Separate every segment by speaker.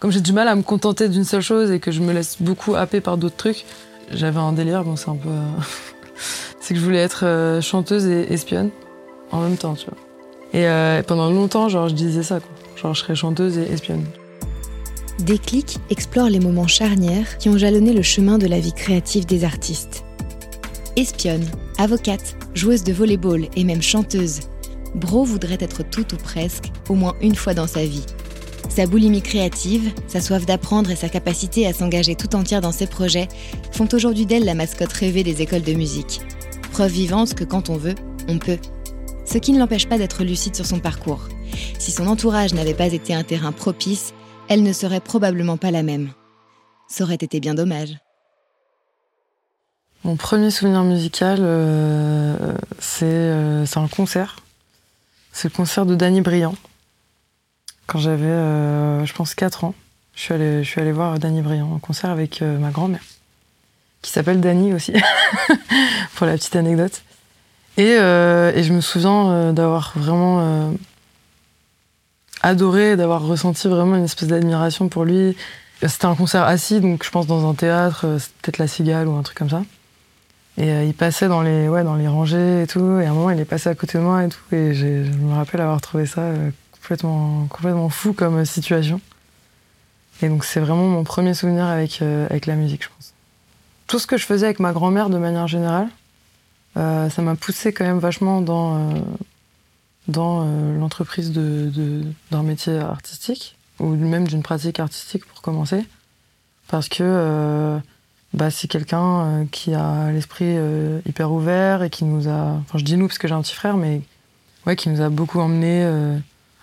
Speaker 1: Comme j'ai du mal à me contenter d'une seule chose et que je me laisse beaucoup happer par d'autres trucs, j'avais un délire, bon c'est un peu... c'est que je voulais être euh, chanteuse et espionne en même temps, vois. Et euh, pendant longtemps, je disais ça, quoi. Genre, je serais chanteuse et espionne.
Speaker 2: Déclic explore les moments charnières qui ont jalonné le chemin de la vie créative des artistes. Espionne, avocate, joueuse de volleyball et même chanteuse, Bro voudrait être tout ou presque, au moins une fois dans sa vie. Sa boulimie créative, sa soif d'apprendre et sa capacité à s'engager tout entière dans ses projets font aujourd'hui d'elle la mascotte rêvée des écoles de musique. Preuve vivante que quand on veut, on peut. Ce qui ne l'empêche pas d'être lucide sur son parcours. Si son entourage n'avait pas été un terrain propice, elle ne serait probablement pas la même. Ça aurait été bien dommage.
Speaker 1: Mon premier souvenir musical, euh, euh, c'est un concert. C'est le concert de Danny Briand. Quand j'avais, euh, je pense, 4 ans, je suis allée, voir Danny Briand en concert avec ma grand-mère, qui s'appelle Danny aussi, pour la petite anecdote. Et, et je me souviens d'avoir vraiment adoré, d'avoir ressenti vraiment une espèce d'admiration pour lui. C'était un concert assis, donc je pense dans un théâtre, euh, peut-être la Cigale ou un truc comme ça. Et euh, il passait dans les, ouais, dans les rangées et tout. Et à un moment, il est passé à côté de moi et tout. Et je me rappelle avoir trouvé ça euh, complètement, complètement fou comme situation. Et donc, c'est vraiment mon premier souvenir avec, avec la musique, je pense. Tout ce que je faisais avec ma grand-mère de manière générale, ça m'a poussé quand même vachement dans, dans euh, l'entreprise d'un de, métier artistique, ou même d'une pratique artistique pour commencer. Parce que euh, bah, c'est quelqu'un euh, qui a l'esprit hyper ouvert et qui nous a. Enfin, je dis nous parce que j'ai un petit frère, mais ouais, qui nous a beaucoup emmenés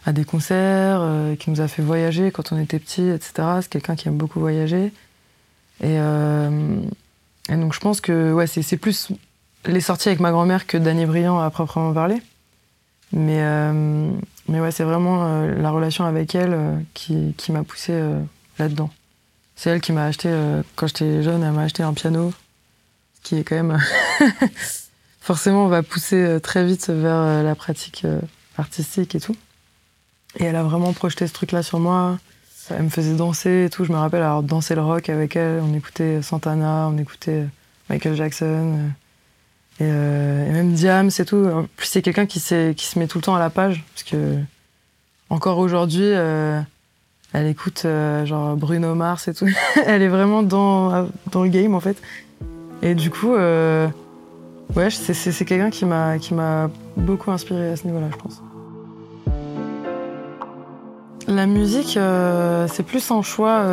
Speaker 1: à des concerts, qui nous a fait voyager quand on était petit, etc. C'est quelqu'un qui aime beaucoup voyager. Et, et, donc je pense que ouais, c'est plus les sorties avec ma grand-mère que Danny Briand à proprement parler. Mais, euh, mais ouais, c'est vraiment euh, la relation avec elle euh, qui, qui m'a poussé là-dedans. C'est elle qui m'a acheté, quand j'étais jeune, elle m'a acheté un piano, qui est quand même. forcément, on va pousser très vite vers la pratique artistique et tout. Et elle a vraiment projeté ce truc-là sur moi. Elle me faisait danser et tout. Je me rappelle alors danser le rock avec elle. On écoutait Santana, on écoutait Michael Jackson. Euh, et, même Diam, c'est tout. En plus, c'est quelqu'un qui, qui se met tout le temps à la page. Parce que, encore aujourd'hui, euh, elle écoute euh, genre Bruno Mars et tout. elle est vraiment dans, dans le game, en fait. Et du coup, ouais, c'est quelqu'un qui m'a beaucoup inspiré à ce niveau-là, je pense. La musique, c'est plus un choix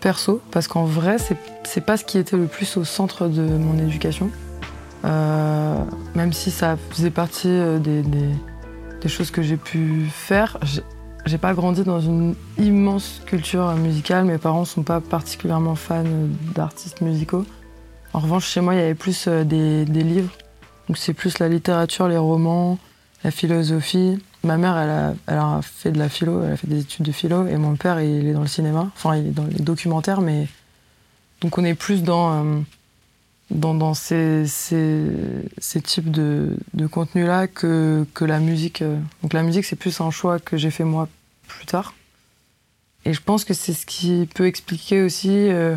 Speaker 1: perso, parce qu'en vrai, c'est pas ce qui était le plus au centre de mon éducation. Euh, même si ça faisait partie euh, des, choses que j'ai pu faire, j'ai pas grandi dans une immense culture musicale. Mes parents sont pas particulièrement fans d'artistes musicaux. En revanche, chez moi, il y avait plus euh, des, livres. Donc c'est plus la littérature, les romans, la philosophie. Ma mère, elle a, fait de la philo, elle a fait des études de philo, et mon père, il est dans le cinéma. Enfin, il est dans les documentaires, mais donc on est plus dans dans, ces, types de, de contenus-là que, la musique. Euh. Donc la musique, c'est plus un choix que j'ai fait moi plus tard. Et je pense que c'est ce qui peut expliquer aussi euh,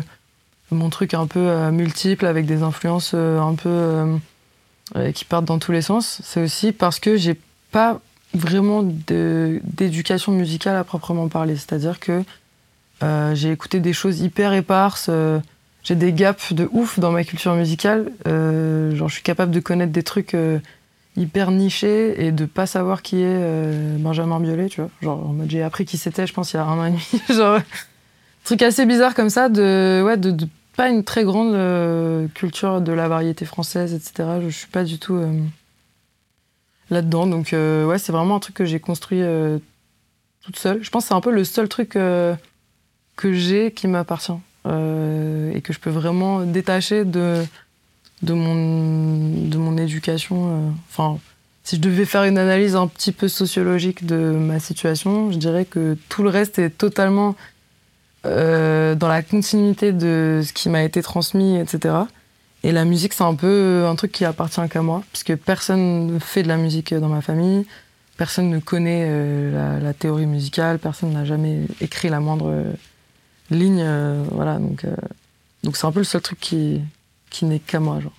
Speaker 1: mon truc un peu euh, multiple avec des influences un peu qui partent dans tous les sens. C'est aussi parce que j'ai pas vraiment d'éducation musicale à proprement parler. C'est-à-dire que j'ai écouté des choses hyper éparses j'ai des gaps de ouf dans ma culture musicale. Euh, genre, je suis capable de connaître des trucs euh, hyper nichés et de pas savoir qui est euh, Benjamin Biolay, tu vois. Genre, j'ai appris qui c'était, je pense, il y a un an et demi. genre, truc assez bizarre comme ça, de, ouais, de, pas une très grande culture de la variété française, etc. Je, je suis pas du tout là-dedans. Donc, ouais, c'est vraiment un truc que j'ai construit toute seule. Je pense que c'est un peu le seul truc que j'ai qui m'appartient. Euh, et que je peux vraiment détacher de, de, mon, de mon éducation. Euh. Enfin, si je devais faire une analyse un petit peu sociologique de ma situation, je dirais que tout le reste est totalement euh, dans la continuité de ce qui m'a été transmis, etc. Et la musique, c'est un peu un truc qui appartient qu'à moi, puisque personne ne fait de la musique dans ma famille. personne ne connaît la, théorie musicale, personne n'a jamais écrit la moindre ligne. voilà, donc donc c'est un peu le seul truc qui, qui n'est qu'à moi. Genre.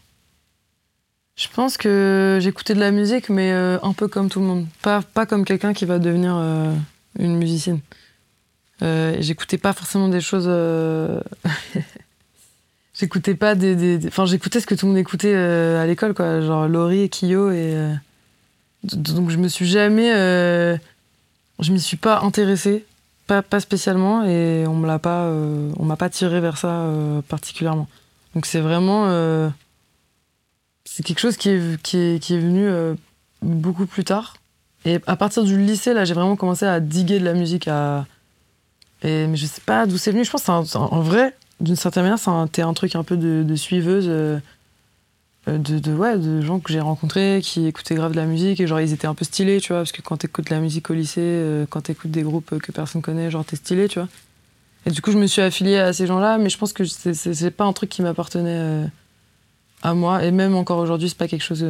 Speaker 1: Je pense que j'écoutais de la musique, mais un peu comme tout le monde. Pas, pas comme quelqu'un qui va devenir une musicienne. Euh, j'écoutais pas forcément des choses. Euh, j'écoutais pas des, Enfin, j'écoutais ce que tout le monde écoutait euh, à l'école, quoi. Genre Laurie et Kyo. Et, donc, je me suis jamais. Je m'y suis pas intéressée. Pas, pas spécialement. Et on me l'a pas. on m'a pas tiré vers ça particulièrement. Donc, c'est vraiment. c'est quelque chose qui est, qui est, qui est venu beaucoup plus tard. Et à partir du lycée, là, j'ai vraiment commencé à diguer de la musique, à et, mais je sais pas d'où c'est venu. Je pense que en vrai, d'une certaine manière, c'était un, truc un peu de, suiveuse. Euh, de, de, ouais, de gens que j'ai rencontrés qui écoutaient grave de la musique et genre ils étaient un peu stylés, tu vois, parce que quand t'écoutes de la musique au lycée, euh, quand t'écoutes des groupes que personne connaît, genre t'es stylé, tu vois. Et du coup, je me suis affiliée à ces gens-là, mais je pense que c'est pas un truc qui m'appartenait euh, à moi, et même encore aujourd'hui, c'est pas quelque chose.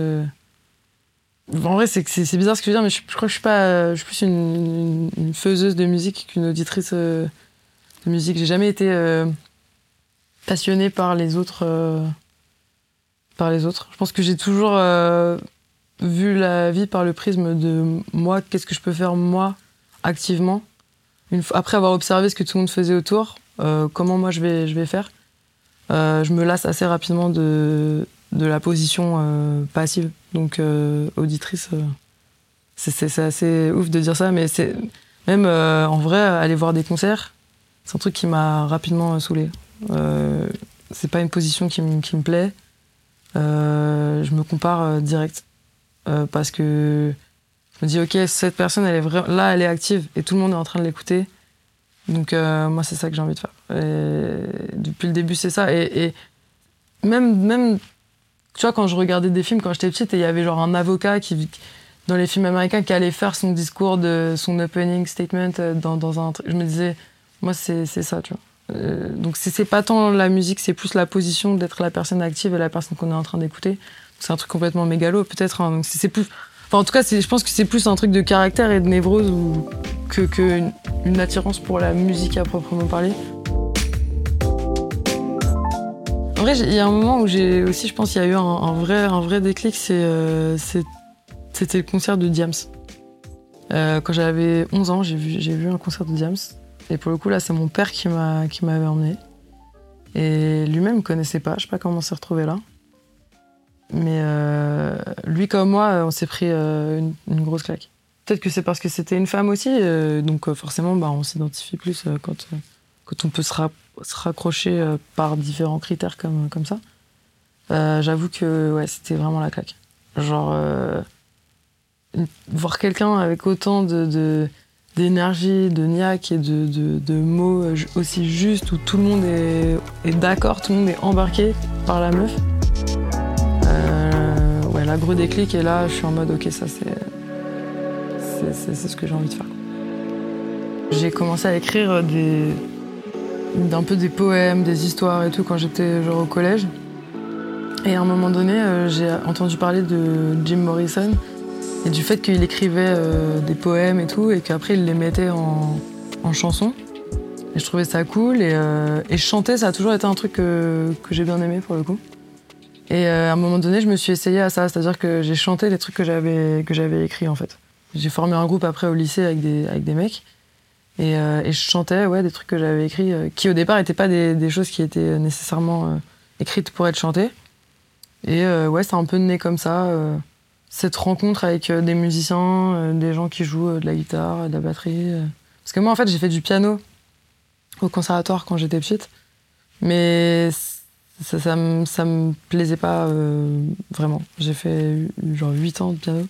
Speaker 1: En vrai, c'est bizarre ce que je veux dire, mais je, crois que je suis pas. Je suis plus une, une, faiseuse de musique qu'une auditrice euh, de musique. J'ai jamais été euh, passionnée par les autres. Euh, par les autres. Je pense que j'ai toujours vu la vie par le prisme de moi, qu'est-ce que je peux faire moi, activement. Une fois, après avoir observé ce que tout le monde faisait autour, comment moi je vais, je vais faire. je me lasse assez rapidement de, de la position euh, passive. Donc, euh, auditrice, euh, c'est assez ouf de dire ça, mais c'est même en vrai, aller voir des concerts, c'est un truc qui m'a rapidement saoulé. C'est pas une position qui, qui me plaît. je me compare direct parce que je me dis, ok, cette personne, elle est là, elle est active et tout le monde est en train de l'écouter. Donc, moi, c'est ça que j'ai envie de faire. depuis le début, c'est ça. Et, et, même, même tu vois, quand je regardais des films quand j'étais petite, il y avait genre un avocat qui, dans les films américains, qui allait faire son discours de son opening statement euh, dans, dans un Je me disais, moi, c'est ça, tu vois. Euh, donc, c'est pas tant la musique, c'est plus la position d'être la personne active et la personne qu'on est en train d'écouter. C'est un truc complètement mégalo, peut-être. Hein. en tout cas, je pense que c'est plus un truc de caractère et de névrose ou que, une attirance pour la musique à proprement parler. En vrai, il y a un moment où j'ai aussi, je pense, il y a eu un, vrai, un vrai déclic, euh, c'était le concert de Diams. Euh, quand j'avais 11 ans, j'ai vu, vu un concert de Diams. Et pour le coup, là, c'est mon père qui m'avait emmené. Et lui-même ne connaissait pas, je sais pas comment on s'est retrouvé là. Mais euh, lui comme moi, on s'est pris une, grosse claque. Peut-être que c'est parce que c'était une femme aussi, donc forcément, bah, on s'identifie plus quand, quand on peut se, se raccrocher euh, par différents critères comme, comme ça. Euh, j'avoue que ouais, c'était vraiment la claque. Genre, euh, voir quelqu'un avec autant de, d'énergie, de niaque et de, de, mots aussi justes où tout le monde est, est, d'accord, tout le monde est embarqué par la meuf. Euh, ouais, la gros déclic et là je suis en mode ok ça c'est, c'est, ce que j'ai envie de faire. J'ai commencé à écrire des, d'un peu des poèmes, des histoires et tout quand j'étais genre au collège. Et à un moment donné, euh, j'ai entendu parler de Jim Morrison et du fait qu'il écrivait euh, des poèmes et tout et qu'après il les mettait en, en chansons. Et je trouvais ça cool et, euh, et, chanter, ça a toujours été un truc que, que j'ai bien aimé pour le coup. Et à un moment donné, je me suis essayée à ça, c'est-à-dire que j'ai chanté les trucs que j'avais que j'avais écrits en fait. J'ai formé un groupe après au lycée avec des, avec des mecs. Euh, et, je chantais ouais, des trucs que j'avais écrits, euh, qui au départ n'étaient pas des, choses qui étaient nécessairement euh, écrites pour être chantées. Et ouais, c'est un peu né comme ça. Cette rencontre avec des musiciens, des gens qui jouent de la guitare, de la batterie. Parce que moi, en fait, j'ai fait du piano au conservatoire quand j'étais petite. Mais ça, ça, me, me plaisait pas vraiment. J'ai fait genre 8 ans de piano.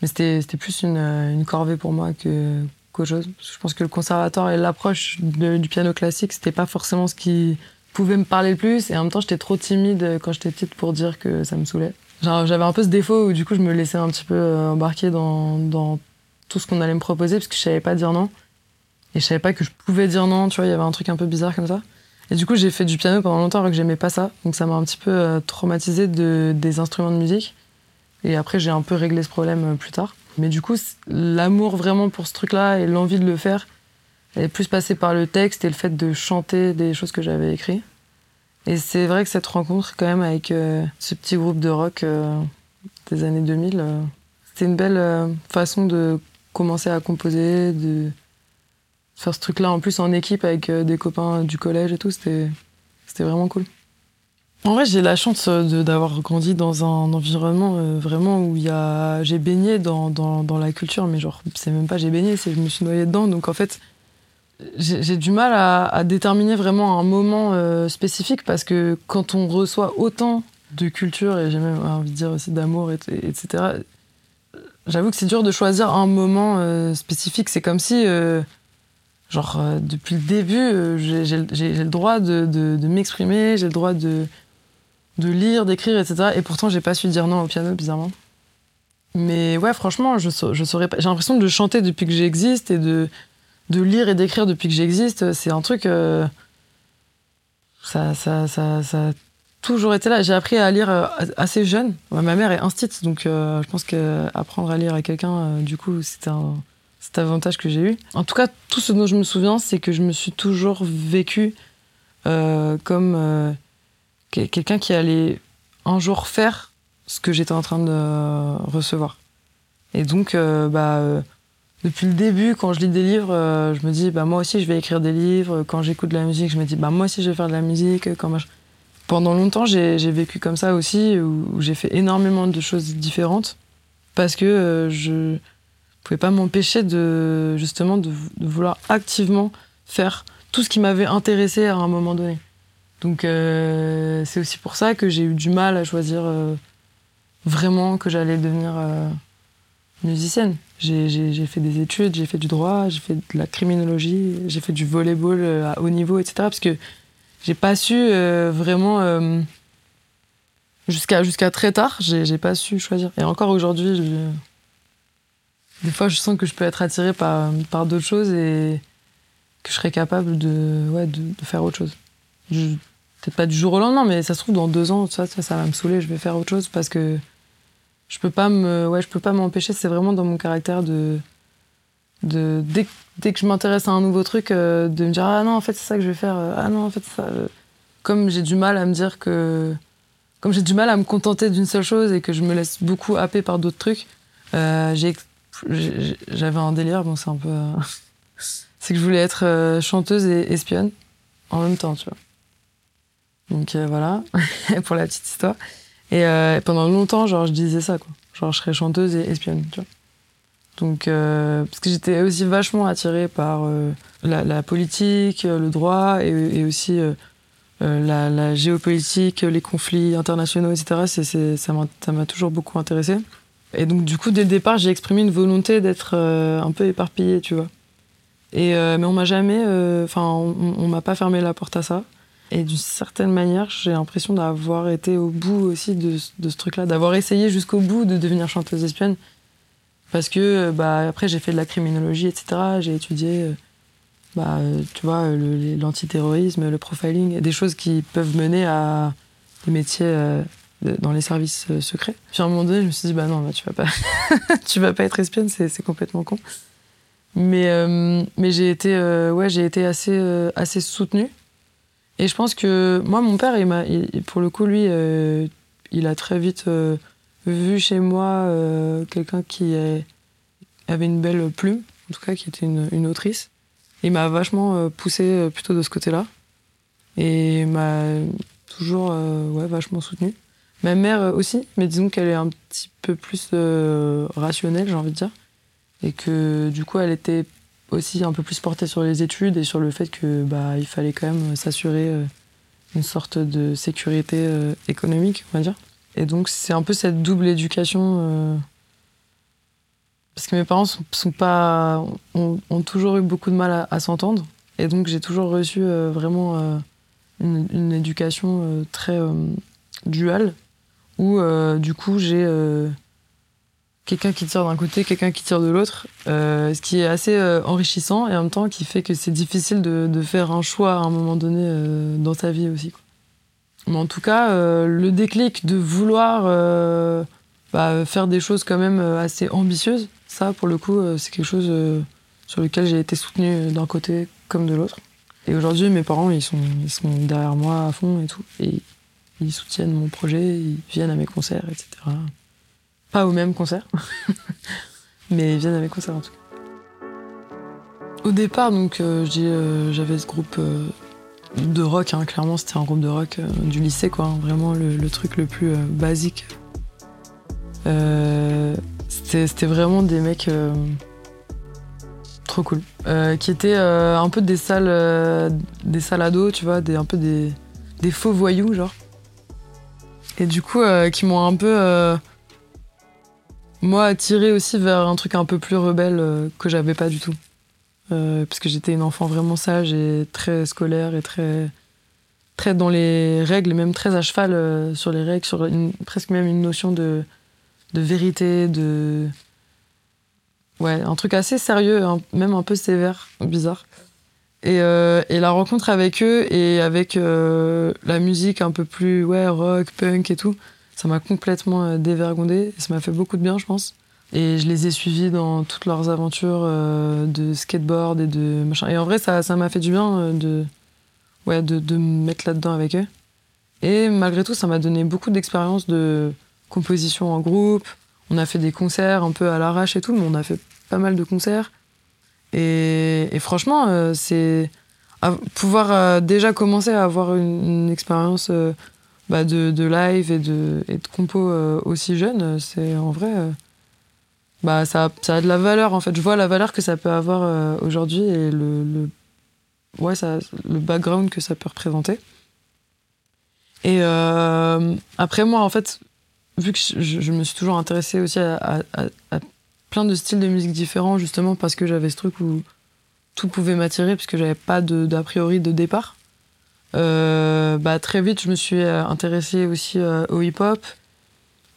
Speaker 1: Mais c'était plus une, corvée pour moi que, chose. Je pense que le conservatoire et l'approche du piano classique, c'était pas forcément ce qui pouvait me parler le plus. Et en même temps, j'étais trop timide quand j'étais petite pour dire que ça me saoulait. J'avais un peu ce défaut où du coup, je me laissais un petit peu euh, embarquer dans, tout ce qu'on allait me proposer parce que je savais pas dire non. Et je savais pas que je pouvais dire non, tu vois, il y avait un truc un peu bizarre comme ça. Et du coup, j'ai fait du piano pendant longtemps alors que j'aimais pas ça. Donc ça m'a un petit peu euh, traumatisé de, des instruments de musique. Et après, j'ai un peu réglé ce problème euh, plus tard. Mais du coup, l'amour vraiment pour ce truc-là et l'envie de le faire, elle est plus passée par le texte et le fait de chanter des choses que j'avais écrites. Et c'est vrai que cette rencontre, quand même, avec euh, ce petit groupe de rock euh, des années 2000, euh, c'était une belle façon de commencer à composer, de faire ce truc-là en plus en équipe avec des copains du collège et tout. C'était vraiment cool. En vrai, j'ai la chance d'avoir grandi dans un environnement vraiment où j'ai baigné dans, dans, dans, la culture, mais genre, c'est même pas j'ai baigné, c'est je me suis noyée dedans. Donc en fait, j'ai du mal à, déterminer vraiment un moment euh, spécifique parce que quand on reçoit autant de culture et j'ai même envie de dire aussi d'amour, etc., j'avoue que c'est dur de choisir un moment euh, spécifique. C'est comme si, euh, genre, depuis le début, j'ai le droit de, m'exprimer, j'ai le droit de, lire, d'écrire, etc. Et pourtant, j'ai pas su dire non au piano, bizarrement. Mais ouais, franchement, je saurais pas. J'ai l'impression de chanter depuis que j'existe et de de lire et d'écrire depuis que j'existe, c'est un truc. Euh, ça, ça, ça, ça, a toujours été là. J'ai appris à lire euh, assez jeune. Ma mère est instite, donc euh, je pense qu'apprendre à lire à quelqu'un, du coup, c'était un cet avantage que j'ai eu. En tout cas, tout ce dont je me souviens, c'est que je me suis toujours vécu comme quelqu'un qui allait un jour faire ce que j'étais en train de recevoir. Et donc, bah depuis le début, quand je lis des livres, euh, je me dis, bah, moi aussi, je vais écrire des livres. Quand j'écoute de la musique, je me dis, bah, moi aussi, je vais faire de la musique. Quand Pendant longtemps, j'ai vécu comme ça aussi, où, j'ai fait énormément de choses différentes, parce que euh, je ne pouvais pas m'empêcher de, justement, de, vouloir activement faire tout ce qui m'avait intéressé à un moment donné. Donc, euh, c'est aussi pour ça que j'ai eu du mal à choisir vraiment que j'allais devenir musicienne. J'ai fait des études, j'ai fait du droit, j'ai fait de la criminologie, j'ai fait du volleyball euh, à haut niveau, etc. Parce que j'ai pas su euh, vraiment. Euh, jusqu'à très tard, j'ai pas su choisir. Et encore aujourd'hui, des fois, je sens que je peux être attirée par, par d'autres choses et que je serais capable de, ouais, de, faire autre chose. Peut-être pas du jour au lendemain, mais ça se trouve, dans deux ans, ça, ça va me saouler, je vais faire autre chose parce que je peux pas me ouais je peux pas m'empêcher c'est vraiment dans mon caractère de de dès, dès que je m'intéresse à un nouveau truc euh, de me dire ah non en fait c'est ça que je vais faire euh, ah non en fait ça euh. comme j'ai du mal à me dire que comme j'ai du mal à me contenter d'une seule chose et que je me laisse beaucoup happer par d'autres trucs j'ai j'avais un délire bon c'est un peu c'est que je voulais être chanteuse et espionne en même temps tu vois donc voilà pour la petite histoire euh, et pendant longtemps, genre, je disais ça, quoi. Genre, je serais chanteuse et espionne, tu vois. Donc, euh, parce que j'étais aussi vachement attirée par euh, la, politique, le droit et, aussi la, géopolitique, les conflits internationaux, etc. C'est, ça, m'a, toujours beaucoup intéressée. Et donc, du coup, dès le départ, j'ai exprimé une volonté d'être un peu éparpillée, tu vois. Et, mais on m'a jamais. Enfin, on, on m'a pas fermé la porte à ça. Et d'une certaine manière, j'ai l'impression d'avoir été au bout aussi de, ce truc-là, d'avoir essayé jusqu'au bout de devenir chanteuse espionne. Parce que, bah, après, j'ai fait de la criminologie, etc. J'ai étudié, euh, bah, euh, tu vois, l'antiterrorisme, le, profiling, des choses qui peuvent mener à des métiers euh, dans les services secrets. Puis à un moment donné, je me suis dit, bah non, bah, tu vas pas, tu vas pas être espionne, c'est complètement con. Mais, mais j'ai été, ouais, j'ai été assez, assez soutenue et je pense que moi, mon père, il pour le coup, lui, euh, il a très vite euh, vu chez moi euh, quelqu'un qui avait une belle plume, en tout cas qui était une, autrice. Il m'a vachement poussé plutôt de ce côté-là. Et m'a toujours ouais, vachement soutenu. Ma mère aussi, mais disons qu'elle est un petit peu plus rationnelle, j'ai envie de dire. Et que du coup, elle était aussi un peu plus porté sur les études et sur le fait que bah il fallait quand même s'assurer euh, une sorte de sécurité euh, économique, on va dire. Et donc c'est un peu cette double éducation euh, parce que mes parents sont, pas ont, toujours eu beaucoup de mal à, s'entendre et donc j'ai toujours reçu vraiment une, éducation très duale où du coup j'ai quelqu'un qui tire d'un côté, quelqu'un qui tire de l'autre, euh, ce qui est assez euh, enrichissant et en même temps qui fait que c'est difficile de, faire un choix à un moment donné euh, dans ta vie aussi. Mais en tout cas, le déclic de vouloir bah, faire des choses quand même assez ambitieuses. Ça, pour le coup, c'est quelque chose sur lequel j'ai été soutenue d'un côté comme de l'autre. Et aujourd'hui, mes parents, sont, ils sont derrière moi à fond et tout. Et ils soutiennent mon projet, ils viennent à mes concerts, etc. Pas au même concert, mais ils viennent à mes concerts en tout cas. Au départ, donc, euh, euh, j'avais ce groupe euh, de rock, hein, clairement, c'était un groupe de rock du lycée, quoi, hein, vraiment le, truc le plus basique. c'était vraiment des mecs trop cool, qui étaient un peu des salles, des salles ados, tu vois, des, un peu des, des faux voyous, genre. Et du coup, qui m'ont un peu moi, attiré aussi vers un truc un peu plus rebelle euh, que j'avais pas du tout. Euh, parce que j'étais une enfant vraiment sage et très scolaire et très, très dans les règles, même très à cheval euh, sur les règles, sur presque même une notion de, de vérité, de. Ouais, un truc assez sérieux, même un peu sévère, bizarre. Et, et, la rencontre avec eux et avec la musique un peu plus ouais, rock, punk et tout, ça m'a complètement euh, dévergondé et ça m'a fait beaucoup de bien, je pense. Et je les ai suivis dans toutes leurs aventures euh, de skateboard et de machin. Et en vrai, ça, ça m'a fait du bien euh, de, ouais, de, de me mettre là-dedans avec eux. Et malgré tout, ça m'a donné beaucoup d'expérience de composition en groupe. On a fait des concerts un peu à l'arrache et tout, mais on a fait pas mal de concerts. Et, franchement, c'est pouvoir déjà commencer à avoir une expérience bah, de, de, live et de, et de compo euh, aussi jeune, c'est en vrai. Euh, bah, ça, ça, a de la valeur en fait. Je vois la valeur que ça peut avoir euh, aujourd'hui et le, le, ouais, ça, le background que ça peut représenter. Et après, moi, en fait, vu que je, je me suis toujours intéressée aussi à, à, à, plein de styles de musique différents, justement parce que j'avais ce truc où tout pouvait m'attirer, puisque j'avais pas d'a priori de départ. Euh, bah, très vite, je me suis euh, intéressée aussi euh, au hip-hop,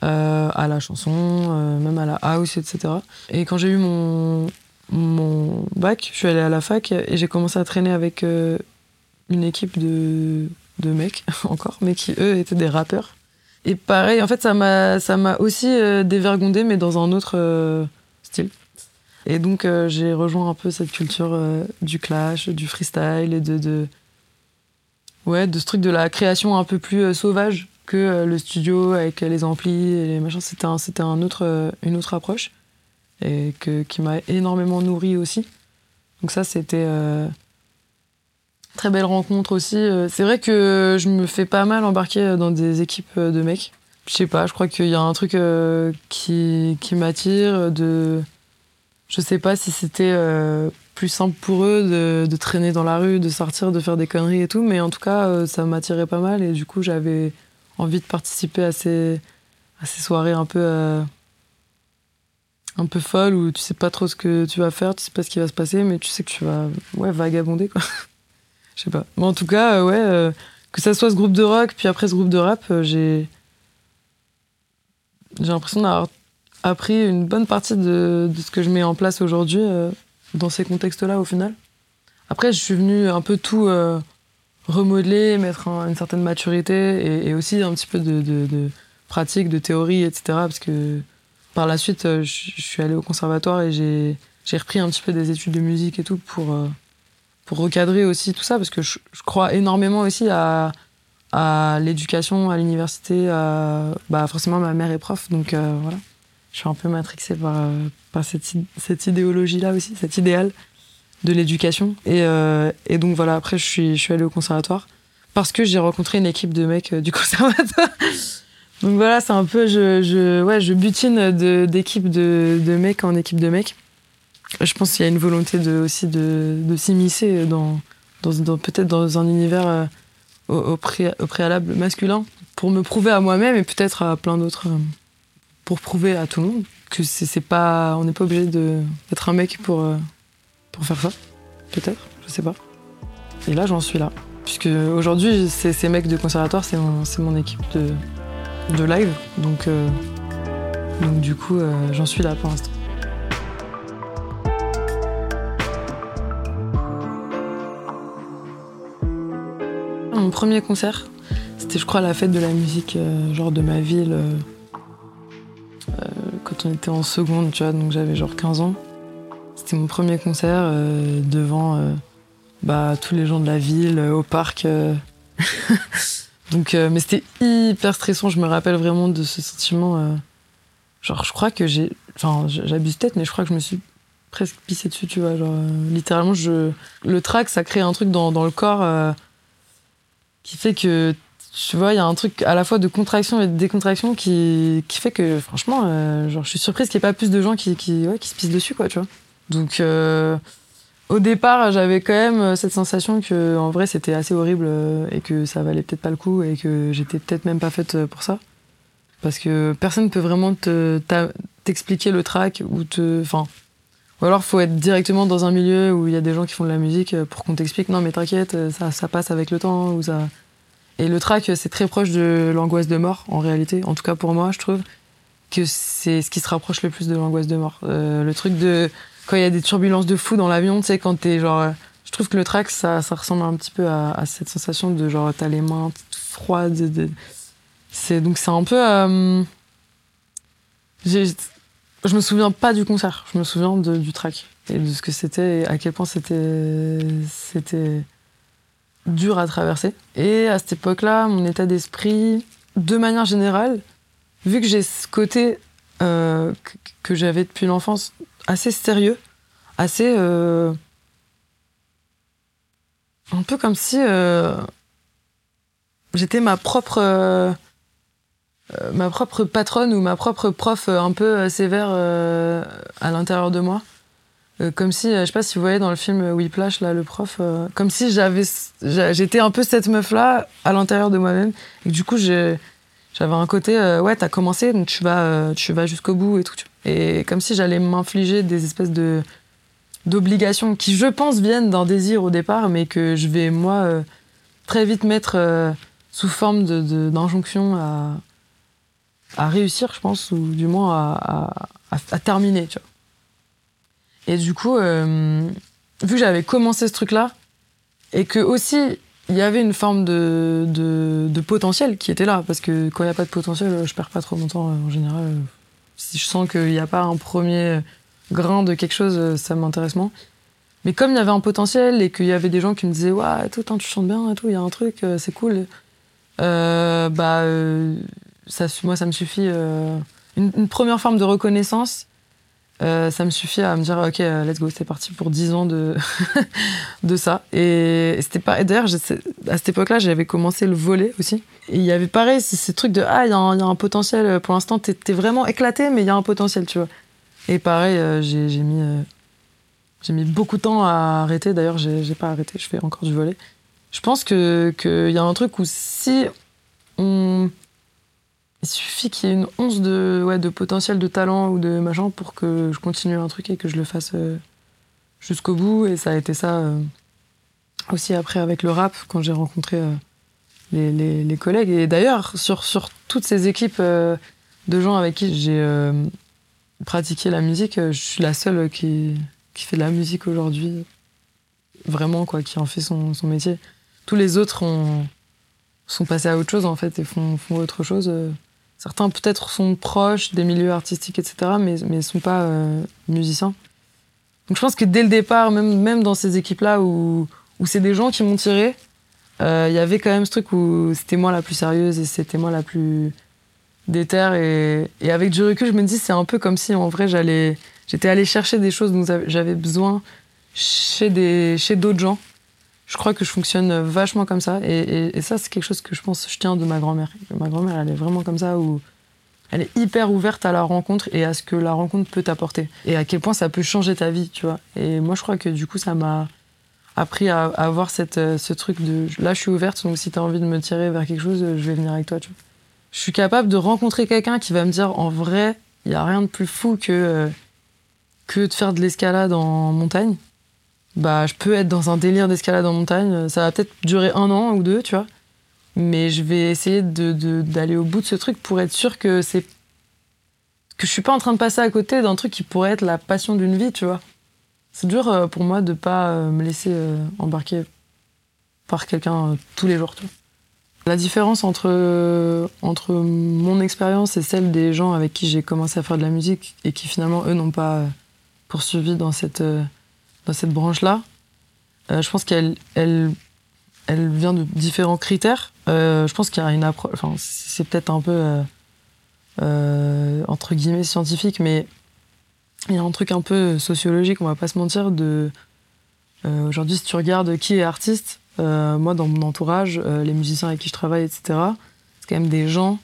Speaker 1: à la chanson, même à la house, etc. Et quand j'ai eu mon, mon bac, je suis allée à la fac et j'ai commencé à traîner avec une équipe de, de mecs, encore, mais qui, eux, étaient des rappeurs. Et pareil, en fait, ça m'a, ça m'a aussi dévergondé, mais dans un autre style. Et donc, j'ai rejoint un peu cette culture du clash, du freestyle et de, de, ouais, de ce truc de la création un peu plus euh, sauvage que euh, le studio avec les amplis et les machins. C'était c'était un autre, euh, une autre approche et que, qui m'a énormément nourri aussi. Donc ça, c'était très belle rencontre aussi. C'est vrai que je me fais pas mal embarquer dans des équipes de mecs. Je sais pas, je crois qu'il y a un truc qui, qui m'attire de je sais pas si c'était euh, plus simple pour eux de, de, traîner dans la rue, de sortir, de faire des conneries et tout, mais en tout cas, euh, ça m'attirait pas mal et du coup, j'avais envie de participer à ces, à ces soirées un peu, euh, un peu folles où tu sais pas trop ce que tu vas faire, tu sais pas ce qui va se passer, mais tu sais que tu vas ouais, vagabonder, quoi. Je sais pas. Mais en tout cas, ouais, que ça soit ce groupe de rock, puis après ce groupe de rap, j'ai. J'ai l'impression d'avoir appris une bonne partie de, de, ce que je mets en place aujourd'hui euh, dans ces contextes-là au final. Après, je suis venue un peu tout euh, remodeler, mettre une certaine maturité et, et, aussi un petit peu de, de, de, pratique, de théorie, etc. Parce que par la suite, euh, je, suis allée au conservatoire et j'ai repris un petit peu des études de musique et tout pour, euh, pour recadrer aussi tout ça parce que je, je crois énormément aussi à, à l'éducation, à l'université. Bah, forcément, ma mère est prof, donc euh, voilà je suis un peu matrixée par, euh, par cette, cette idéologie-là aussi, cet idéal de l'éducation. Et, euh, et, donc voilà, après, je suis, je suis allée au conservatoire parce que j'ai rencontré une équipe de mecs euh, du conservatoire. donc voilà, c'est un peu, je, je, ouais, je butine d'équipe de, de, mecs en équipe de mecs. Je pense qu'il y a une volonté de, aussi de, de s'immiscer dans, dans, dans peut-être dans un univers euh, au, au, pré, au, préalable masculin pour me prouver à moi-même et peut-être à plein d'autres pour prouver à tout le monde que c'est pas, on n'est pas obligé d'être un mec pour, euh, pour faire ça. Peut-être, je sais pas. Et là, j'en suis là. Puisque aujourd'hui, ces mecs de conservatoire, c'est mon, équipe de, live. Donc, euh, du coup, euh, j'en suis là pour l'instant. Mon premier concert, c'était, je crois, la fête de la musique, genre de ma ville quand on était en seconde, tu vois, donc j'avais genre 15 ans. C'était mon premier concert devant bah, tous les gens de la ville, au parc. donc, mais c'était hyper stressant. Je me rappelle vraiment de ce sentiment. genre, je crois que j'ai. Enfin, j'abuse peut-être, mais je crois que je me suis presque pissé dessus, tu vois. Genre, littéralement, je... le track, ça crée un truc dans, dans le corps qui fait que tu vois, il y a un truc à la fois de contraction et de décontraction qui, qui fait que, franchement, euh, genre, je suis surprise qu'il n'y ait pas plus de gens qui, qui, ouais, qui se pissent dessus, quoi, tu vois. Donc, euh, au départ, j'avais quand même cette sensation que, en vrai, c'était assez horrible euh, et que ça valait peut-être pas le coup et que j'étais peut-être même pas faite pour ça. Parce que personne ne peut vraiment t'expliquer le track ou te. Enfin. Ou alors, faut être directement dans un milieu où il y a des gens qui font de la musique pour qu'on t'explique non, mais t'inquiète, ça, ça passe avec le temps ou ça et le track, c'est très proche de l'angoisse de mort, en réalité. En tout cas, pour moi, je trouve que c'est ce qui se rapproche le plus de l'angoisse de mort. Euh, le truc de. Quand il y a des turbulences de fou dans l'avion, tu sais, quand t'es genre. Euh, je trouve que le track, ça, ressemble un petit peu à, cette sensation de genre, t'as les mains froides. De, c'est, donc, c'est un peu. Euh, je me souviens pas du concert, je me souviens du track et de ce que c'était à quel point c'était. C'était dur à traverser. Et à cette époque-là, mon état d'esprit, de manière générale, vu que j'ai ce côté euh, que, j'avais depuis l'enfance assez sérieux, assez. Euh, un peu comme si euh, j'étais ma propre. ma propre patronne ou ma propre prof un peu sévère à l'intérieur de moi. Euh, comme si, euh, je sais pas si vous voyez dans le film Whiplash, là, le prof, euh, comme si j'étais un peu cette meuf-là à l'intérieur de moi-même. Et du coup, j'avais un côté, ouais, t'as commencé, donc tu vas, tu vas jusqu'au bout et tout. Et comme si j'allais m'infliger des espèces de d'obligations qui, je pense, viennent d'un désir au départ, mais que je vais, moi, très vite mettre sous forme d'injonction de, à, à réussir, je pense, ou du moins à, à, à terminer, tu vois. Et du coup, euh, vu que j'avais commencé ce truc-là, et que aussi il y avait une forme de, de, potentiel qui était là, parce que quand il n'y a pas de potentiel, je perds pas trop mon temps en général. Si je sens qu'il n'y a pas un premier grain de quelque chose, ça m'intéresse moins. Mais comme il y avait un potentiel et qu'il y avait des gens qui me disaient ouais tout tu chantes bien et tout il y a un truc euh, c'est cool euh, bah ça moi ça me suffit une, une, première forme de reconnaissance euh, ça me suffit à me dire ok let's go c'est parti pour 10 ans de de ça. Et, c'était pas d'ailleurs à cette époque là j'avais commencé le volet aussi. Il y avait pareil ces trucs de ah il y, a un potentiel pour l'instant t'es es vraiment éclaté mais il y a un potentiel tu vois. Et pareil euh, j'ai mis euh, j'ai mis beaucoup de temps à arrêter. D'ailleurs j'ai pas arrêté je fais encore du volet. Je pense que qu'il y a un truc où si on il suffit qu'il y ait une once de, ouais, de potentiel de talent ou de machin pour que je continue un truc et que je le fasse euh, jusqu'au bout. Et ça a été ça euh, aussi après avec le rap, quand j'ai rencontré euh, les, les, les, collègues. Et d'ailleurs, sur, sur toutes ces équipes de gens avec qui j'ai pratiqué la musique, je suis la seule qui, qui fait de la musique aujourd'hui. Vraiment, quoi, qui en fait son, son métier. Tous les autres ont, sont passés à autre chose, en fait, et font, font autre chose. Certains peut-être sont proches des milieux artistiques, etc., mais ne sont pas euh, musiciens. Donc je pense que dès le départ, même, même dans ces équipes-là où, où c'est des gens qui m'ont tiré, euh, il y avait quand même ce truc où c'était moi la plus sérieuse et c'était moi la plus déterre. Et, et avec du recul, je me dis c'est un peu comme si en vrai j'allais, j'étais allé chercher des choses dont j'avais besoin chez, des, chez d'autres gens je crois que je fonctionne vachement comme ça. Et, ça, c'est quelque chose que je pense, je tiens de ma grand-mère. Ma grand-mère, elle est vraiment comme ça, où elle est hyper ouverte à la rencontre et à ce que la rencontre peut t'apporter. Et à quel point ça peut changer ta vie, tu vois. Et moi, je crois que du coup, ça m'a appris à, avoir cette, ce truc de là, je suis ouverte, donc si tu as envie de me tirer vers quelque chose, je vais venir avec toi, tu vois. Je suis capable de rencontrer quelqu'un qui va me dire en vrai, il n'y a rien de plus fou que, euh, que de faire de l'escalade en montagne bah, je peux être dans un délire d'escalade en montagne. Ça va peut-être durer un an ou deux, tu vois. Mais je vais essayer d'aller de, d'aller au bout de ce truc pour être sûr que c'est. que je suis pas en train de passer à côté d'un truc qui pourrait être la passion d'une vie, tu vois. C'est dur euh, pour moi de pas euh, me laisser euh, embarquer par quelqu'un tous les jours, vois. La différence entre, entre mon expérience et celle des gens avec qui j'ai commencé à faire de la musique et qui finalement, eux, n'ont pas poursuivi dans cette, dans cette branche-là, je pense qu'elle elle, elle vient de différents critères. je pense qu'il y a une approche. Enfin, c'est peut-être un peu euh, entre guillemets scientifique, mais il y a un truc un peu sociologique, on va pas se mentir, de euh, aujourd'hui si tu regardes qui est artiste, euh, moi dans mon entourage, les musiciens avec qui je travaille, etc., c'est quand même des gens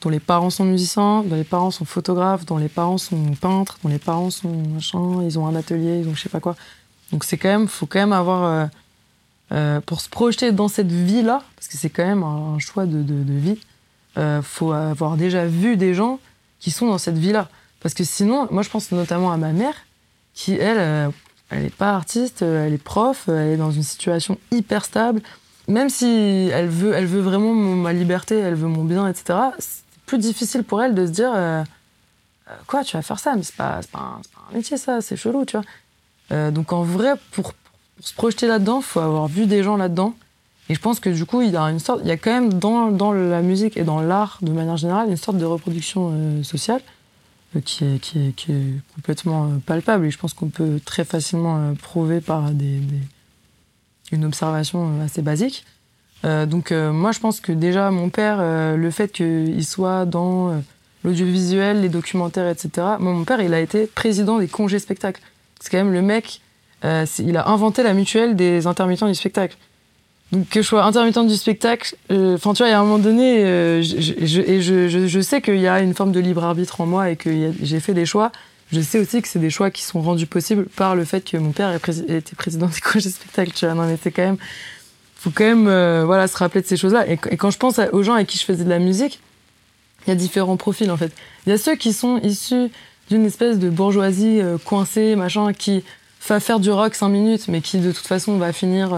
Speaker 1: dont les parents sont musiciens, dont les parents sont photographes, dont les parents sont peintres, dont les parents sont machin, ils ont un atelier, ils ont je sais pas quoi. Donc c'est quand même, faut quand même avoir pour se projeter dans cette vie-là, parce que c'est quand même un choix de, de, vie, euh, faut avoir déjà vu des gens qui sont dans cette vie-là. Parce que sinon, moi je pense notamment à ma mère, qui elle, euh, elle n'est pas artiste, euh, elle est prof, elle est dans une situation hyper stable. Même si elle veut, elle veut vraiment ma liberté, elle veut mon bien, etc., plus difficile pour elle de se dire Quoi, tu vas faire ça Mais c'est pas, pas, un métier, ça, c'est chelou, tu vois. donc en vrai, pour, pour se projeter là-dedans, il faut avoir vu des gens là-dedans et je pense que du coup, il y a une sorte, il y a quand même dans, dans la musique et dans l'art de manière générale une sorte de reproduction euh, sociale euh, qui, est, qui, est, complètement euh, palpable. Et je pense qu'on peut très facilement prouver par des, une observation assez basique. Donc moi, je pense que déjà mon père, le fait qu'il soit dans l'audiovisuel, les documentaires, etc. Moi, mon père, il a été président des congés spectacles. C'est quand même le mec, il a inventé la mutuelle des intermittents du spectacle. Donc que je sois intermittente du spectacle, euh, enfin tu vois, il y a un moment donné, euh, je, et je, je, sais qu'il y a une forme de libre arbitre en moi et que j'ai fait des choix. Je sais aussi que c'est des choix qui sont rendus possibles par le fait que mon père était président du congé spectacle. Tu vois, non mais c'est quand même, faut quand même, euh, voilà, se rappeler de ces choses-là. Et, quand je pense aux gens avec qui je faisais de la musique, il y a différents profils en fait. Il y a ceux qui sont issus d'une espèce de bourgeoisie coincée, machin, qui va faire du rock cinq minutes, mais qui de toute façon va finir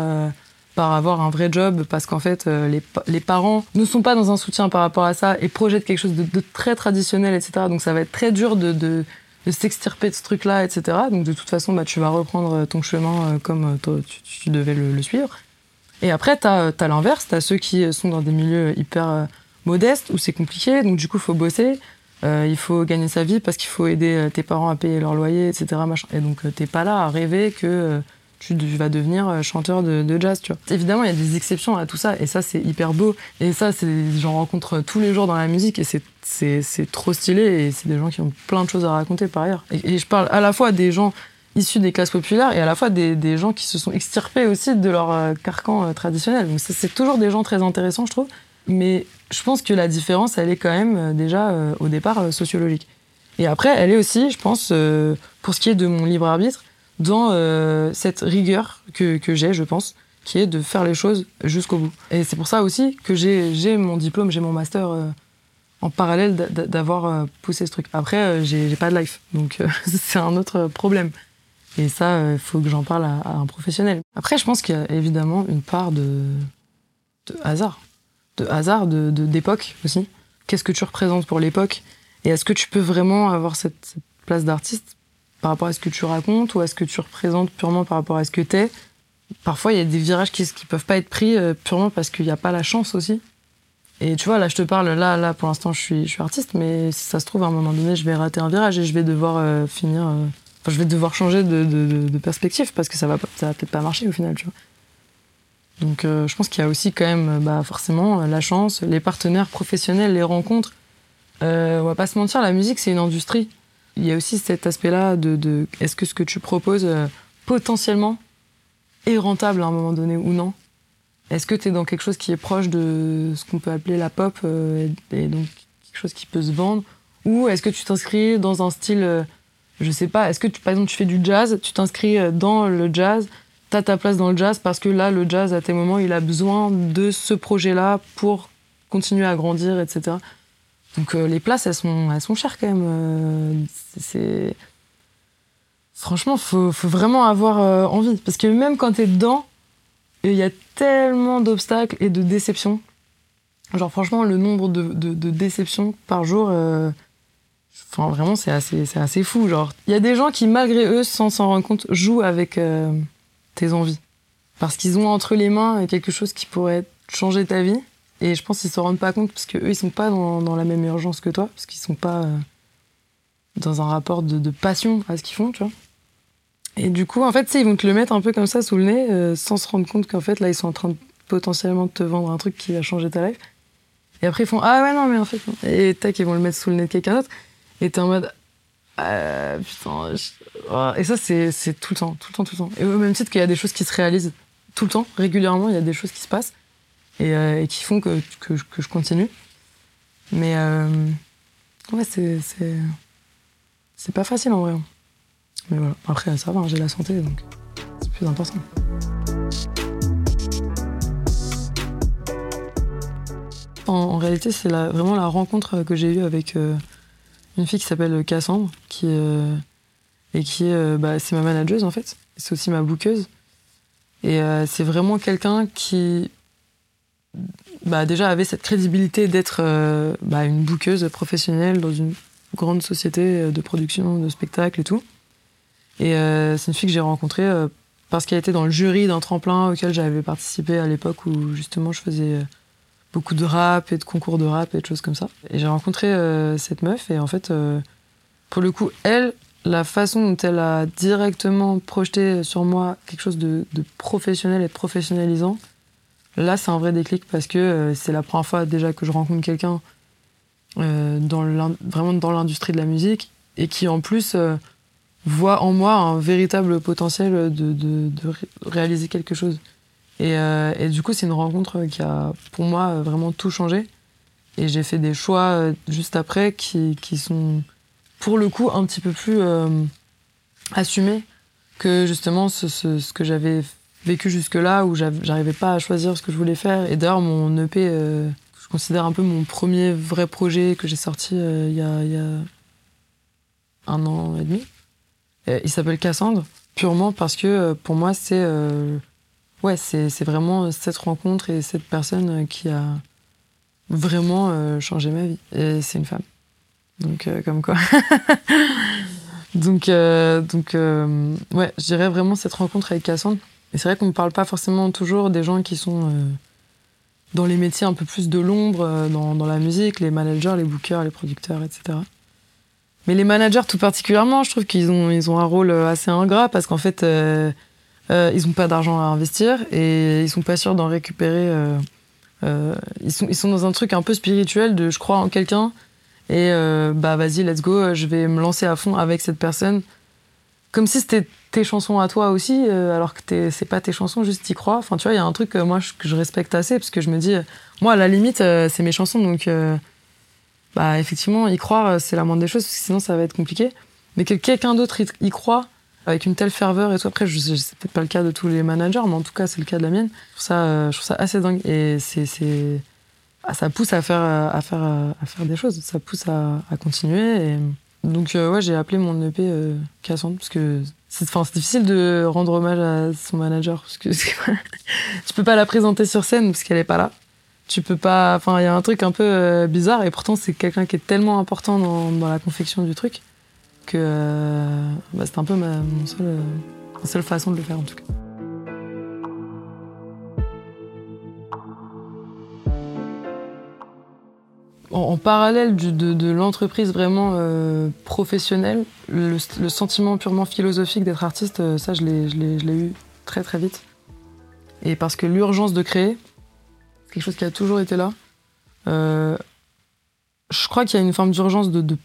Speaker 1: par avoir un vrai job parce qu'en fait euh, les, les, parents ne sont pas dans un soutien par rapport à ça et projettent quelque chose de, de très traditionnel etc donc ça va être très dur de, de, de s'extirper de ce truc là etc donc de toute façon bah, tu vas reprendre ton chemin euh, comme euh, tu, tu, devais le, le, suivre et après tu as, l'inverse tu as ceux qui sont dans des milieux hyper modestes où c'est compliqué donc du coup il faut bosser euh, il faut gagner sa vie parce qu'il faut aider tes parents à payer leur loyer etc machin. et donc t'es pas là à rêver que tu vas devenir euh, chanteur de, jazz, tu vois. Évidemment, il y a des exceptions à tout ça, et ça, c'est hyper beau. Et ça, c'est j'en rencontre tous les jours dans la musique, et c'est c'est trop stylé, et c'est des gens qui ont plein de choses à raconter par ailleurs. Et, je parle à la fois des gens issus des classes populaires et à la fois des, gens qui se sont extirpés aussi de leur euh, carcan euh, traditionnel. Donc c'est toujours des gens très intéressants, je trouve. Mais je pense que la différence, elle est quand même déjà au départ sociologique. Et après, elle est aussi, je pense, pour ce qui est de mon libre arbitre, dans euh, cette rigueur que, j'ai, je pense, qui est de faire les choses jusqu'au bout. Et c'est pour ça aussi que j'ai mon diplôme, j'ai mon master euh, en parallèle d'avoir euh, poussé ce truc. Après, j'ai pas de life, donc c'est un autre problème. Et ça, il faut que j'en parle à, un professionnel. Après, je pense qu'il y a évidemment une part de, hasard. De hasard, d'époque de, aussi. Qu'est-ce que tu représentes pour l'époque? Et est-ce que tu peux vraiment avoir cette, place d'artiste par rapport à ce que tu racontes? Ou à ce que tu représentes purement par rapport à ce que t'es? Parfois, il y a des virages qui, qui peuvent pas être pris euh, purement parce qu'il n'y a pas la chance aussi. Et tu vois, là, je te parle, là, là, pour l'instant, je suis, artiste, mais si ça se trouve, à un moment donné, je vais rater un virage et je vais devoir euh, finir. Euh, je vais devoir changer de, perspective parce que ça va, va peut-être pas marcher au final, tu vois. Donc, je pense qu'il y a aussi quand même, bah, forcément, la chance, les partenaires professionnels, les rencontres. on va pas se mentir, la musique, c'est une industrie il y a aussi cet aspect-là de, est-ce que ce que tu proposes euh, potentiellement est rentable à un moment donné ou non? Est-ce que tu es dans quelque chose qui est proche de ce qu'on peut appeler la pop euh, et, donc quelque chose qui peut se vendre? Ou est-ce que tu t'inscris dans un style, euh, je sais pas, est-ce que tu, par exemple tu fais du jazz, tu t'inscris dans le jazz, tu as ta place dans le jazz parce que là, le jazz, à tes moments, il a besoin de ce projet-là pour continuer à grandir, etc. Donc euh, les places, elles sont, elles sont chères quand même. Euh, c'est franchement, faut, faut vraiment avoir euh, envie, parce que même quand t'es dedans, il y a tellement d'obstacles et de déceptions. Genre franchement, le nombre de, de déceptions par jour, enfin vraiment, c'est assez, c'est assez fou. Genre, il y a des gens qui, malgré eux, sans s'en rendre compte, jouent avec tes envies, parce qu'ils ont entre les mains quelque chose qui pourrait changer ta vie Et je pense qu'ils se rendent pas compte parce qu'eux, ils sont pas dans, la même urgence que toi, parce qu'ils sont pas euh, dans un rapport de, passion à ce qu'ils font, tu vois. Et du coup, en fait, ils vont te le mettre un peu comme ça sous le nez, euh, sans se rendre compte qu'en fait, là, ils sont en train de potentiellement te vendre un truc qui va changer ta life. Et après, ils font Ah ouais, non, mais en fait, Et tac, ils vont le mettre sous le nez de quelqu'un d'autre. Et t'es en mode ah, putain. Et ça, c'est tout le temps, tout le temps, tout le temps. Et au même titre qu'il y a des choses qui se réalisent tout le temps, régulièrement, il y a des choses qui se passent et, euh, qui font que, que, je continue. Mais euh, ouais, c'est. C'est pas facile en vrai. Mais voilà, après, ça va, hein, j'ai la santé, donc c'est plus important. En, réalité, c'est vraiment la rencontre que j'ai eue avec euh, une fille qui s'appelle Cassandre, qui, euh, et qui est, euh, bah, c'est ma manageuse en fait. C'est aussi ma bouqueuse. Et c'est vraiment quelqu'un qui, bah, déjà avait cette crédibilité d'être bah, une bouqueuse professionnelle dans une grande société de production de spectacles et tout. Et c'est une fille que j'ai rencontrée parce qu'elle était dans le jury d'un tremplin auquel j'avais participé à l'époque où justement je faisais beaucoup de rap et de concours de rap et de choses comme ça. Et j'ai rencontré euh, cette meuf et en fait, euh, pour le coup, elle, la façon dont elle a directement projeté sur moi quelque chose de, professionnel et de professionnalisant, là, c'est un vrai déclic parce que euh, c'est la première fois déjà que je rencontre quelqu'un dans vraiment dans l'industrie de la musique et qui en plus voit en moi un véritable potentiel de, de réaliser quelque chose. Euh, et, du coup, c'est une rencontre qui a, pour moi, vraiment tout changé. Et j'ai fait des choix euh, juste après qui, qui, sont, pour le coup, un petit peu plus euh, assumés que justement ce, ce, que j'avais vécu jusque-là, où j'arrivais pas à choisir ce que je voulais faire. Et d'ailleurs, mon EP, je considère un peu mon premier vrai projet que j'ai sorti il y, a, un an et demi. il s'appelle Cassandre, purement parce que pour moi, c'est ouais, c'est vraiment cette rencontre et cette personne qui a vraiment euh, changé ma vie. Et c'est une femme. Donc, euh, comme quoi. donc, euh, donc ouais, je dirais vraiment cette rencontre avec Cassandre. Et c'est vrai qu'on ne parle pas forcément toujours des gens qui sont dans les métiers un peu plus de l'ombre, dans, dans, la musique, les managers, les bookers, les producteurs, etc. Mais les managers tout particulièrement, je trouve qu'ils ont, ils ont un rôle assez ingrat parce qu'en fait, euh, ils n'ont pas d'argent à investir et ils sont pas sûrs d'en récupérer. Euh, euh, ils, sont, ils sont dans un truc un peu spirituel de je crois en quelqu'un et bah vas-y, let's go, je vais me lancer à fond avec cette personne. Comme si c'était tes chansons à toi aussi, alors que c'est pas tes chansons, juste t'y crois. Enfin, tu vois, il y a un truc moi que je respecte assez parce que je me dis, moi à la limite, c'est mes chansons donc bah effectivement, y croire, c'est la moindre des choses, parce que sinon ça va être compliqué. Mais que quelqu'un d'autre y croit, avec une telle ferveur et tout. Après, je, c'est peut-être pas le cas de tous les managers, mais en tout cas, c'est le cas de la mienne. Je trouve ça, euh, je trouve ça assez dingue. Et c'est, c'est, ah, ça pousse à faire, à faire, à faire des choses. Ça pousse à, à continuer. Et donc, euh, ouais, j'ai appelé mon EP euh, Cassandre parce que c'est, c'est difficile de rendre hommage à son manager parce que tu peux pas la présenter sur scène parce qu'elle est pas là. Tu peux pas. Enfin, il y a un truc un peu euh, bizarre et pourtant, c'est quelqu'un qui est tellement important dans, dans la confection du truc que euh, bah, c'était un peu ma, euh, seule façon de le faire en tout cas. En, parallèle de, l'entreprise vraiment euh, professionnelle, le, sentiment purement philosophique d'être artiste, ça je l'ai eu très très vite. Et parce que l'urgence de créer, c'est quelque chose qui a toujours été là. je crois qu'il y a une forme d'urgence de,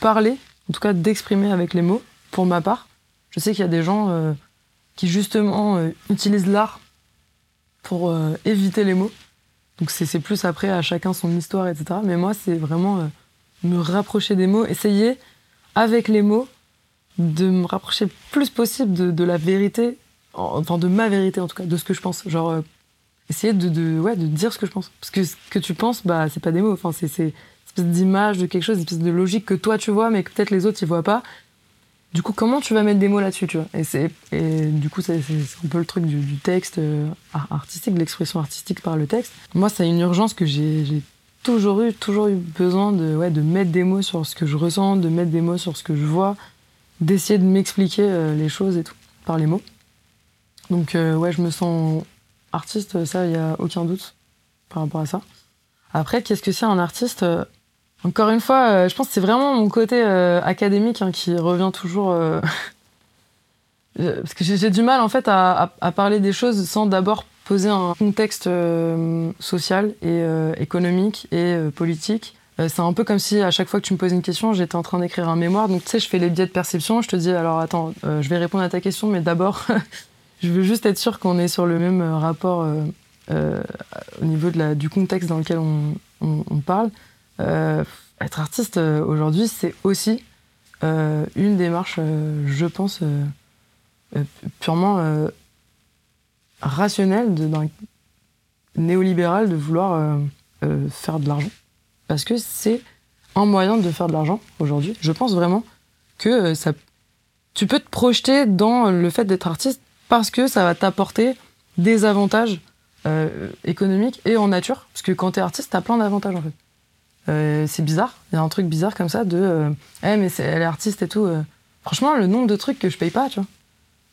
Speaker 1: parler en tout cas d'exprimer avec les mots, pour ma part. Je sais qu'il y a des gens euh, qui justement euh, utilisent l'art pour euh, éviter les mots. Donc c'est plus après à chacun son histoire, etc. Mais moi, c'est vraiment me rapprocher des mots, essayer avec les mots de me rapprocher le plus possible de, la vérité, enfin de ma vérité en tout cas, de ce que je pense. Genre essayer de, de, ouais, de dire ce que je pense. Parce que ce que tu penses, bah c'est pas des mots, enfin c'est d'image de quelque chose, une espèce de logique que toi tu vois, mais que peut-être les autres ils voient pas. Du coup, comment tu vas mettre des mots là-dessus, tu vois? Et, c'est, du coup, c'est, un peu le truc du, texte euh, artistique, de l'expression artistique par le texte. Moi, c'est une urgence que j'ai, toujours eu, toujours eu besoin de, ouais, de mettre des mots sur ce que je ressens, de mettre des mots sur ce que je vois, d'essayer de m'expliquer euh, les choses et tout, par les mots. Donc, euh, ouais, je me sens artiste, ça, il n'y a aucun doute. par rapport à ça. Après, qu'est-ce que c'est un artiste? Encore une fois, je pense que c'est vraiment mon côté académique hein, qui revient toujours. parce que j'ai du mal en fait à, parler des choses sans d'abord poser un contexte social et économique et politique euh, c'est un peu comme si à chaque fois que tu me poses une question, j'étais en train d'écrire un mémoire. Donc tu sais, je fais les biais de perception. Je te dis alors attends, euh, je vais répondre à ta question, mais d'abord, je veux juste être sûr qu'on est sur le même euh, rapport au niveau du contexte dans lequel on, parle. Être artiste aujourd'hui, c'est aussi une démarche, je pense, purement rationnelle d'un néolibéral de vouloir faire de l'argent parce que c'est un moyen de faire de l'argent aujourd'hui. Je pense vraiment que euh, ça, tu peux te projeter dans le fait d'être artiste parce que ça va t'apporter des avantages euh, économiques et en nature. Parce que quand tu es artiste, tu as plein d'avantages en fait. Euh, c'est bizarre, il y a un truc bizarre comme ça de eh mais elle est artiste et tout. Franchement, le nombre de trucs que je paye pas, tu vois.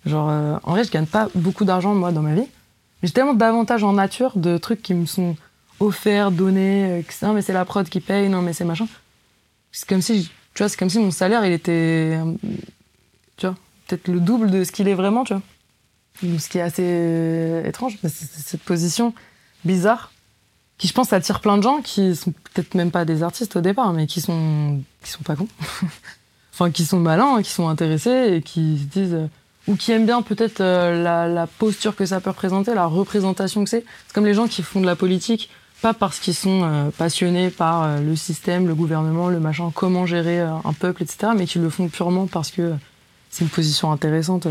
Speaker 1: Genre, en vrai, je gagne pas beaucoup d'argent moi dans ma vie, mais j'ai tellement d'avantages en nature, de trucs qui me sont offert, donné, euh, non mais c'est la prod qui paye, non mais c'est machin. C'est comme si, tu vois, c'est comme si mon salaire il était, euh, tu vois, peut-être le double de ce qu'il est vraiment, tu vois. Ce qui est assez euh, étrange, c'est cette position bizarre qui je pense attire plein de gens qui sont peut-être même pas des artistes au départ, mais qui sont qui sont pas cons, enfin qui sont malins, qui sont intéressés et qui se disent ou qui aiment bien peut-être la, la, posture que ça peut représenter, la représentation que c'est. C'est comme les gens qui font de la politique pas parce qu'ils sont euh, passionnés par euh, le système, le gouvernement, le machin, comment gérer euh, un peuple, etc., mais qu'ils le font purement parce que c'est une position intéressante.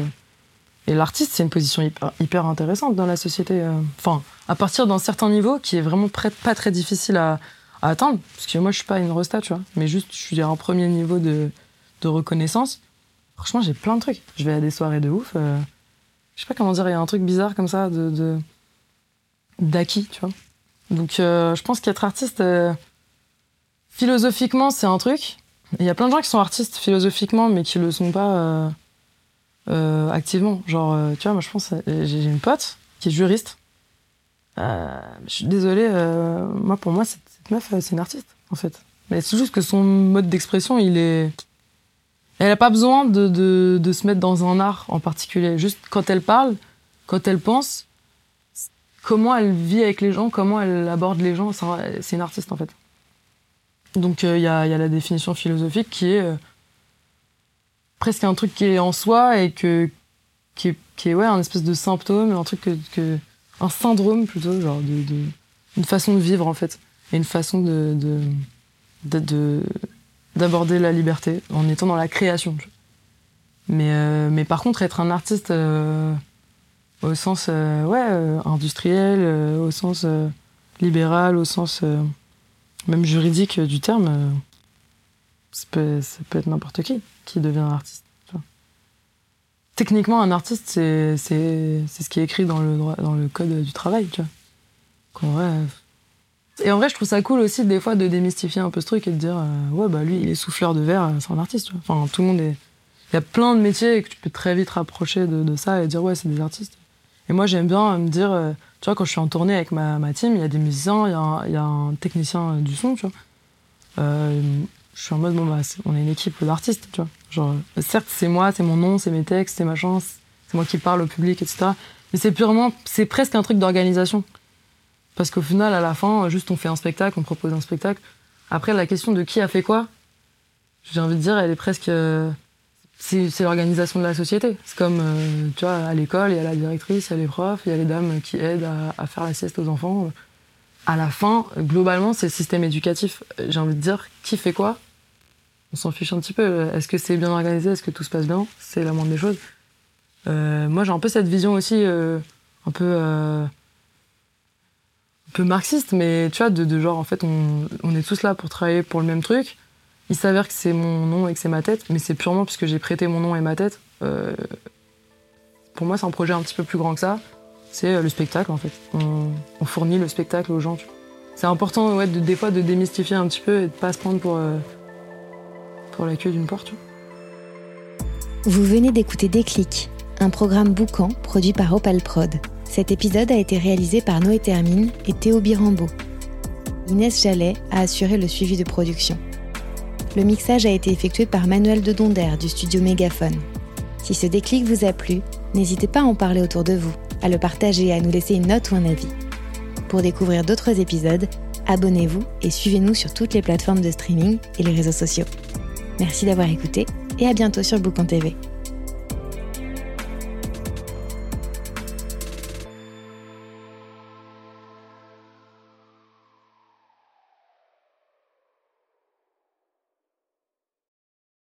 Speaker 1: Et l'artiste, c'est une position hyper, intéressante dans la société. Enfin, à partir d'un certain niveau qui est vraiment pas très difficile à, atteindre, parce que moi, je suis pas une resta, tu vois, mais juste, je suis à un premier niveau de, reconnaissance. Franchement, j'ai plein de trucs. Je vais à des soirées de ouf. je sais pas comment dire, il y a un truc bizarre comme ça de d'acquis, tu vois. Donc euh, je pense qu'être artiste, euh, philosophiquement, c'est un truc. Il y a plein de gens qui sont artistes philosophiquement, mais qui le sont pas euh, activement. Genre, tu vois, moi je pense, j'ai une pote qui est juriste. je suis désolée, moi pour moi, cette, meuf, c'est une artiste, en fait. Mais c'est juste que son mode d'expression, il est. Elle n'a pas besoin de, de, de, se mettre dans un art en particulier. Juste quand elle parle, quand elle pense, comment elle vit avec les gens, comment elle aborde les gens. C'est une artiste en fait. Donc euh, il y, a, la définition philosophique qui est euh, presque un truc qui est en soi et que, qui, est, un espèce de symptôme, un truc que, un syndrome plutôt, genre de, une façon de vivre en fait, et une façon de, d'aborder la liberté en étant dans la création. Mais, euh, mais par contre, être un artiste au sens euh, euh, industriel, euh, au sens libéral, au sens même juridique du terme. Ça, peut, ça peut être n'importe qui qui devient un artiste. Techniquement, un artiste, c'est ce qui est écrit dans le, dans le code du travail. Tu vois. vrai, et en vrai, je trouve ça cool aussi, des fois, de démystifier un peu ce truc et de dire Ouais, bah lui, il est souffleur de verre, c'est un artiste. Enfin, tout le monde est. Il y a plein de métiers que tu peux très vite rapprocher de, ça et dire Ouais, c'est des artistes. Et moi, j'aime bien me dire, euh, tu vois, quand je suis en tournée avec ma, ma team, il y a des musiciens, il y, y, a un technicien du son, tu vois. Euh, je suis en mode, bon, bah, on est une équipe d'artistes, tu vois. Genre, certes, c'est moi, c'est mon nom, c'est mes textes, c'est ma chance, c'est moi qui parle au public, etc. Mais c'est purement, c'est presque un truc d'organisation. Parce qu'au final, à la fin, juste on fait un spectacle, on propose un spectacle. Après, la question de qui a fait quoi, j'ai envie de dire, elle est presque. Euh, c'est l'organisation de la société. C'est comme, euh, tu vois, à l'école, il y a la directrice, il y a les profs, il y a les dames qui aident à, faire la sieste aux enfants. À la fin, globalement, c'est le système éducatif. J'ai envie de dire, qui fait quoi On s'en fiche un petit peu. Est-ce que c'est bien organisé? Est-ce que tout se passe bien? C'est la moindre des choses. Euh, moi, j'ai un peu cette vision aussi, euh, un peu un peu marxiste, mais tu vois, de, genre, en fait, on, est tous là pour travailler pour le même truc. Il s'avère que c'est mon nom et que c'est ma tête, mais c'est purement parce que j'ai prêté mon nom et ma tête. Euh, pour moi, c'est un projet un petit peu plus grand que ça. C'est euh, le spectacle, en fait. On, fournit le spectacle aux gens. C'est important, ouais, de, des fois, de démystifier un petit peu et de pas se prendre pour, euh, pour la queue d'une porte.
Speaker 2: Vous venez d'écouter Déclic, un programme boucan produit par Opal Prod. Cet épisode a été réalisé par Noé Termine et Théo Birambeau. Inès Jallet a assuré le suivi de production. Le mixage a été effectué par Manuel de Donder du studio Mégaphone. Si ce déclic vous a plu, n'hésitez pas à en parler autour de vous, à le partager et à nous laisser une note ou un avis. Pour découvrir d'autres épisodes, abonnez-vous et suivez-nous sur toutes les plateformes de streaming et les réseaux sociaux. Merci d'avoir écouté et à bientôt sur Boucan TV.